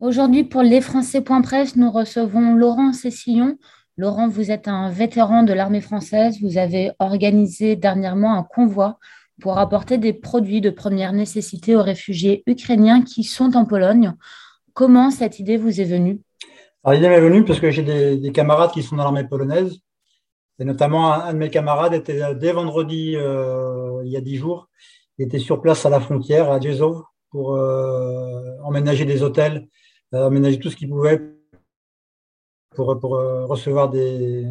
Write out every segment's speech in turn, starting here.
Aujourd'hui, pour lesfrançais.press, nous recevons Laurent Cessillon. Laurent, vous êtes un vétéran de l'armée française. Vous avez organisé dernièrement un convoi pour apporter des produits de première nécessité aux réfugiés ukrainiens qui sont en Pologne. Comment cette idée vous est venue? L'idée m'est venue parce que j'ai des, camarades qui sont dans l'armée polonaise. Et notamment, un, de mes camarades était dès vendredi, euh, il y a dix jours, il était sur place à la frontière, à Diezow, pour euh, emménager des hôtels aménager tout ce qu'ils pouvaient pour, euh, recevoir des,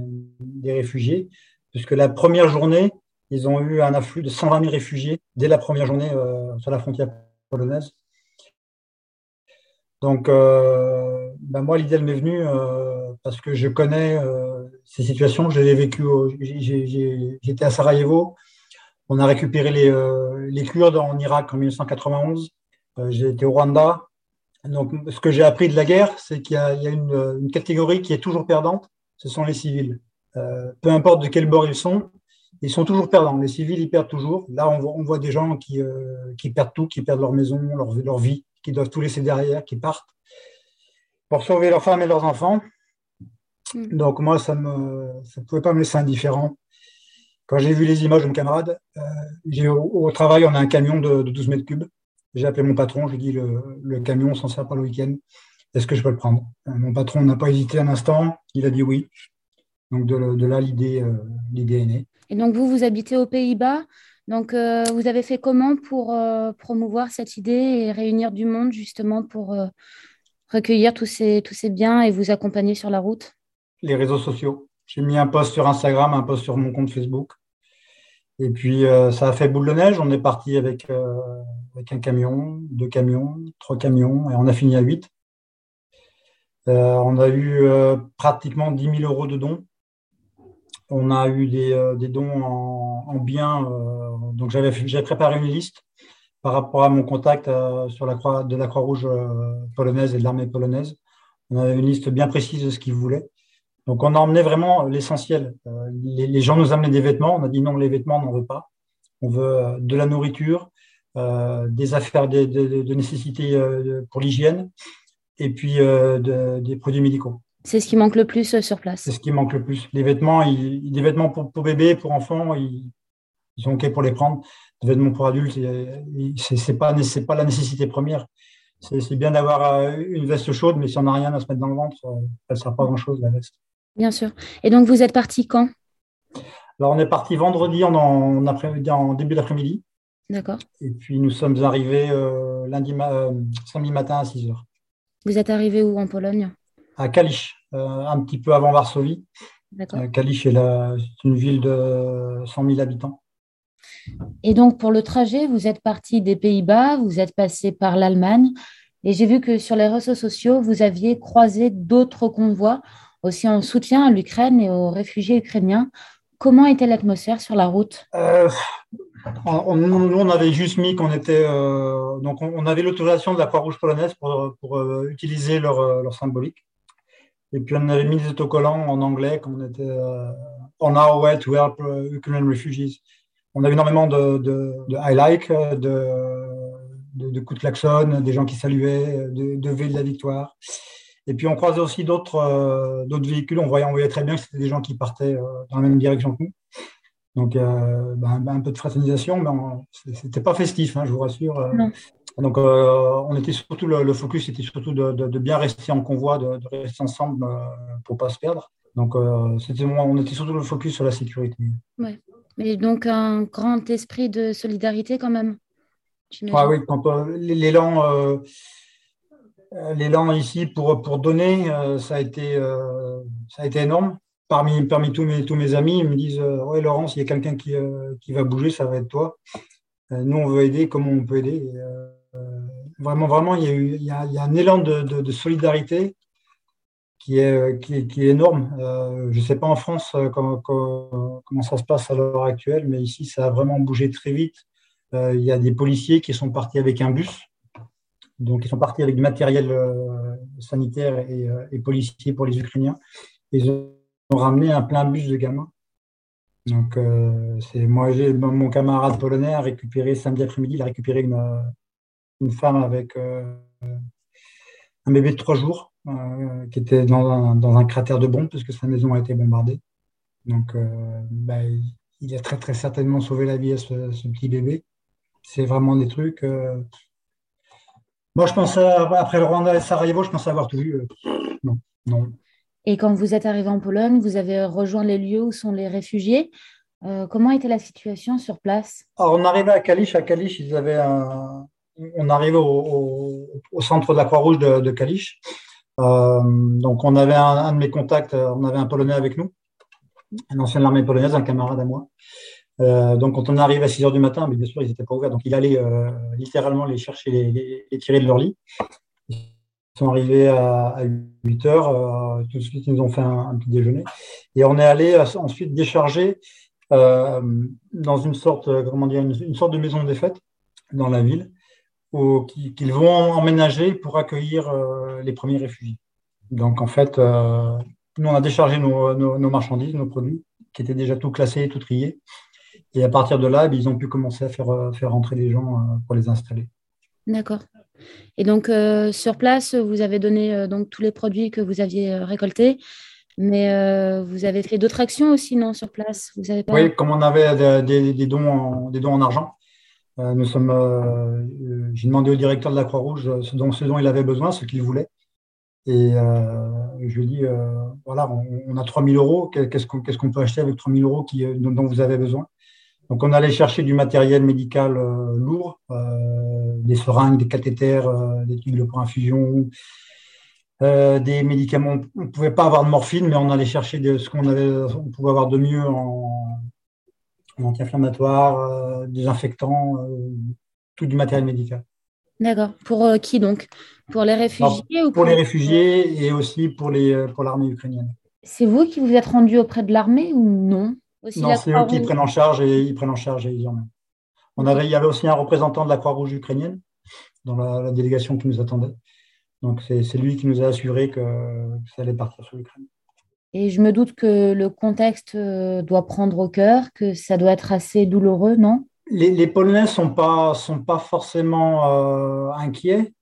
réfugiés, puisque la première journée, ils ont eu un afflux de 120 000 réfugiés dès la première journée euh, sur la frontière polonaise. Donc, euh, ben moi, l'idée m'est venue parce que je connais ces situations. Je l'ai vécu. J'étais à Sarajevo. On a récupéré les, les Kurdes en Irak en 1991. J'ai été au Rwanda. Donc, ce que j'ai appris de la guerre, c'est qu'il y a, une, catégorie qui est toujours perdante, ce sont les civils. Euh, peu importe de quel bord ils sont, ils sont toujours perdants. Les civils, ils perdent toujours. Là, on voit, des gens qui, euh, qui, perdent tout, qui perdent leur maison, leur, leur, vie, qui doivent tout laisser derrière, qui partent pour sauver leurs femmes et leurs enfants. Mm. Donc, moi, ça ne ça pouvait pas me laisser indifférent. Quand j'ai vu les images de mon camarade, euh, au, travail, on a un camion de, de 12 mètres cubes. J'ai appelé mon patron, je lui ai dit le, le camion s'en sert pas le week-end. Est-ce que je peux le prendre? Euh, Mon patron n'a pas hésité un instant, il a dit oui. Donc de, là, l'idée, euh, l'idée est née. Et donc vous, vous habitez aux Pays-Bas. Donc euh, vous avez fait comment pour promouvoir cette idée et réunir du monde justement pour recueillir tous ces, tous ces biens et vous accompagner sur la route? Les réseaux sociaux. J'ai mis un post sur Instagram, un post sur mon compte Facebook. Et puis, euh, ça a fait boule de neige. On est parti avec, euh, avec un camion, deux camions, trois camions, et on a fini à huit. Euh, on a eu pratiquement 10 000 euros de dons. On a eu des, des dons en, en biens. donc, j'avais préparé une liste par rapport à mon contact sur la croix, de la Croix-Rouge polonaise et de l'armée polonaise. On avait une liste bien précise de ce qu'ils voulaient. Donc, on a emmené vraiment l'essentiel. Euh, les, gens nous amenaient des vêtements. On a dit non, les vêtements, on n'en veut pas. On veut euh, de la nourriture, euh, des affaires de, nécessité pour l'hygiène et puis des produits médicaux. C'est ce qui manque le plus sur place. C'est ce qui manque le plus. Les vêtements, des vêtements pour, pour bébés, pour enfants, ils, sont OK pour les prendre. Des vêtements pour adultes, ce n'est pas, pas la nécessité première. C'est bien d'avoir une veste chaude, mais si on n'a rien à se mettre dans le ventre, ça ne sert pas grand-chose, la veste. Bien sûr. Et donc, vous êtes parti quand? Alors, on est parti vendredi en, en, début d'après-midi. D'accord. Et puis, nous sommes arrivés euh, lundi, euh, samedi matin à 6 h. Vous êtes arrivé où en Pologne? À Kalisz, euh, un petit peu avant Varsovie. D'accord. Kalisz est, une ville de 100 000 habitants. Et donc, pour le trajet, vous êtes parti des Pays-Bas, vous êtes passé par l'Allemagne. Et j'ai vu que sur les réseaux sociaux, vous aviez croisé d'autres convois aussi en soutien à l'Ukraine et aux réfugiés ukrainiens. Comment était l'atmosphère sur la route? Euh, on, avait juste mis qu'on était. Euh, donc, on, avait l'autorisation de la Croix-Rouge polonaise pour, pour euh, utiliser leur, leur, symbolique. Et puis, on avait mis des autocollants en anglais, comme on était On our way to help Ukrainian refugees. On avait énormément de, de, de I like, de, de, coups de klaxon, des gens qui saluaient, de, de V de la victoire. Et puis on croisait aussi d'autres euh, d'autres véhicules. On voyait, on voyait très bien que c'était des gens qui partaient euh, dans la même direction que nous. Donc euh, ben, ben, un peu de fraternisation, mais c'était pas festif, hein, je vous rassure. Donc on était surtout le, focus, était surtout de, bien rester en convoi, de, rester ensemble pour pas se perdre. Donc c'était on était surtout le focus sur la sécurité. Ouais. Mais donc un grand esprit de solidarité quand même. oui, quand l'élan euh, l'élan ici pour, donner, euh, ça, a été, euh, ça a été énorme. Parmi, tous, mes, amis, ils me disent Ouais, Laurence, il y a quelqu'un qui, va bouger, ça va être toi. nous, on veut aider, comment on peut aider? Vraiment, vraiment, il y a, eu, un élan de, solidarité qui est, énorme. je ne sais pas en France comment, ça se passe à l'heure actuelle, mais ici, ça a vraiment bougé très vite. il y a des policiers qui sont partis avec un bus donc, ils sont partis avec du matériel euh, sanitaire et, euh, et, policier pour les Ukrainiens. Ils ont ramené un plein bus de gamins. Donc, euh, c'est moi, mon camarade polonais a récupéré samedi après-midi, il a récupéré une, une femme avec un bébé de trois jours qui était dans un, dans un, cratère de bombe parce que sa maison a été bombardée. Donc, bah, il a très très certainement sauvé la vie à ce, petit bébé. C'est vraiment des trucs. Moi, je pense après le Rwanda et Sarajevo, je pense avoir tout vu. non, non. Et quand vous êtes arrivé en Pologne, vous avez rejoint les lieux où sont les réfugiés. Euh, comment était la situation sur place? Alors, on arrivait à Kalisz. À Kalisz, ils avaient un... on arrivait au, centre de la Croix-Rouge de, de Kalisz. Euh, donc, on avait un, de mes contacts, on avait un Polonais avec nous, un ancien de l'armée polonaise, un camarade à moi. Euh, donc, quand on arrive à 6 heures du matin, mais bien sûr, ils n'étaient pas ouverts. Donc, il allait littéralement les chercher, les, tirer de leur lit sont arrivés à, 8 heures. Euh, tout de suite, ils nous ont fait un, petit déjeuner. Et on est allé euh, ensuite décharger euh, dans une sorte, comment dire, une, sorte de maison des fêtes dans la ville qu'ils vont emménager pour accueillir les premiers réfugiés. Donc, en fait, nous, on a déchargé nos, marchandises, nos produits, qui étaient déjà tout classés, tout triés. Et à partir de là, eh ils ont pu commencer à faire, faire rentrer les gens pour les installer. D'accord. Et donc, euh, sur place, vous avez donné euh, donc, tous les produits que vous aviez euh, récoltés, mais vous avez fait d'autres actions aussi, non, sur place? Vous avez Oui, comme on avait des, dons, en, des dons en argent, nous sommes, j'ai demandé au directeur de la Croix-Rouge ce dont, ce dont il avait besoin, ce qu'il voulait. Et je lui ai dit, voilà, on, a 3 000 euros, qu'est-ce qu'on peut acheter avec 3 000 euros qui, dont vous avez besoin? Donc, on allait chercher du matériel médical euh, lourd, euh, des seringues, des cathéters, euh, des tubes pour infusion, des médicaments. On ne pouvait pas avoir de morphine, mais on allait chercher de, ce qu'on avait, on pouvait avoir de mieux en, anti-inflammatoire, des infectants, tout du matériel médical. D'accord. Pour qui donc? Pour les réfugiés ou pour, les réfugiés et aussi pour les pour l'armée ukrainienne. C'est vous qui vous êtes rendu auprès de l'armée ou non? Non, c'est eux qui prennent en charge et ils prennent en charge et ils emmènent. On avait, il y avait aussi un représentant de la Croix-Rouge ukrainienne dans la, délégation qui nous attendait. Donc c'est lui qui nous a assuré que, ça allait partir sur l'Ukraine. Et je me doute que le contexte euh, doit prendre au cœur, que ça doit être assez douloureux, non? Les, Polonais ne sont pas, sont pas forcément euh, inquiets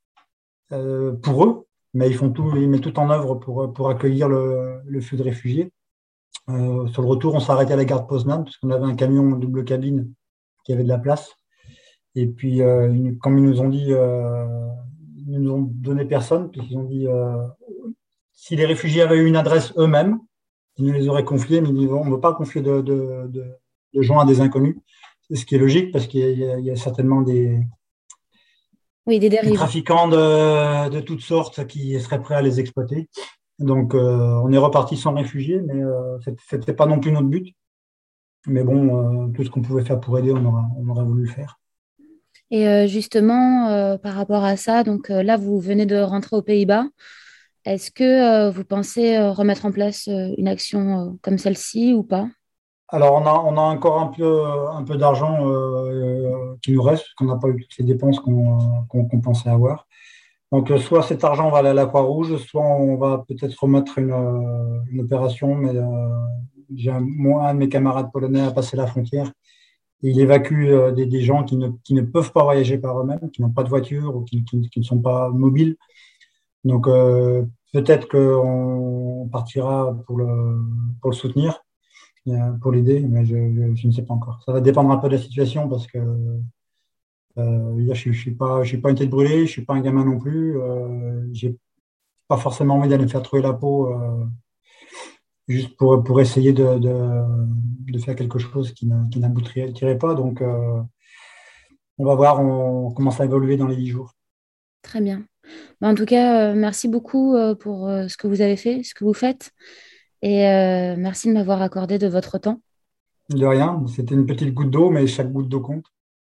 euh, pour eux, mais ils, font tout, ils mettent tout en œuvre pour, pour accueillir le, le flux de réfugiés. Euh, sur le retour, on s'est arrêté à la gare de Poznan parce qu'on avait un camion double cabine qui avait de la place. Et puis, euh, comme ils nous ont dit, euh, ils nous ont donné personne, puisqu'ils ont dit si les réfugiés avaient eu une adresse eux-mêmes, ils nous les auraient confiés, mais ils on ne veut pas confier de, de, de, gens à des inconnus. C'est ce qui est logique parce qu'il y, a certainement des, oui, des, des trafiquants de, toutes sortes qui seraient prêts à les exploiter. Donc, euh, on est reparti sans réfugiés, mais euh, ce n'était pas non plus notre but. Mais bon, euh, tout ce qu'on pouvait faire pour aider, on aurait, on voulu le faire. Et justement, par rapport à ça, donc là, vous venez de rentrer aux Pays-Bas. Est-ce que vous pensez remettre en place une action comme celle-ci ou pas? Alors, on a, on a encore un peu, un peu d'argent qui nous reste, parce qu'on n'a pas eu toutes les dépenses qu'on pensait avoir. Donc, euh, soit cet argent va aller à la Croix-Rouge, soit on va peut-être remettre une, euh, opération, mais euh, j'ai un, de mes camarades polonais a passé la frontière. Il évacue des, gens qui ne, peuvent pas voyager par eux-mêmes, qui n'ont pas de voiture ou qui, ne sont pas mobiles. Donc, peut-être qu'on partira pour le, pour le soutenir, pour l'aider, mais je, je, ne sais pas encore. Ça va dépendre un peu de la situation parce que euh, je ne suis, pas, pas une tête brûlée, je ne suis pas un gamin non plus. Euh, j'ai pas forcément envie d'aller me faire trouver la peau euh, juste pour, pour essayer de, de, faire quelque chose qui n'aboutirait pas. Donc, euh, on va voir, on, commence à évoluer dans les dix jours. Très bien. En tout cas, merci beaucoup pour ce que vous avez fait, ce que vous faites. Et merci de m'avoir accordé de votre temps. De rien, c'était une petite goutte d'eau, mais chaque goutte d'eau compte.